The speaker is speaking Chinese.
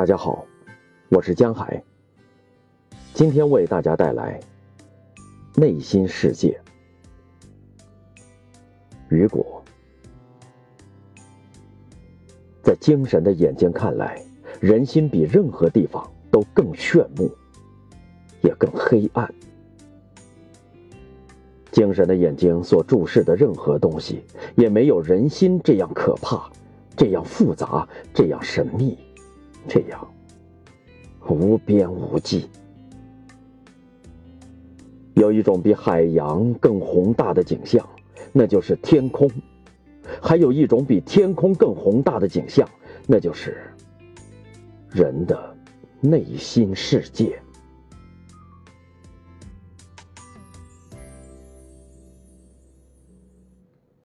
大家好，我是江海。今天为大家带来内心世界。雨果，在精神的眼睛看来，人心比任何地方都更炫目，也更黑暗。精神的眼睛所注视的任何东西，也没有人心这样可怕，这样复杂，这样神秘。这样无边无际。有一种比海洋更宏大的景象，那就是天空；还有一种比天空更宏大的景象，那就是人的内心世界。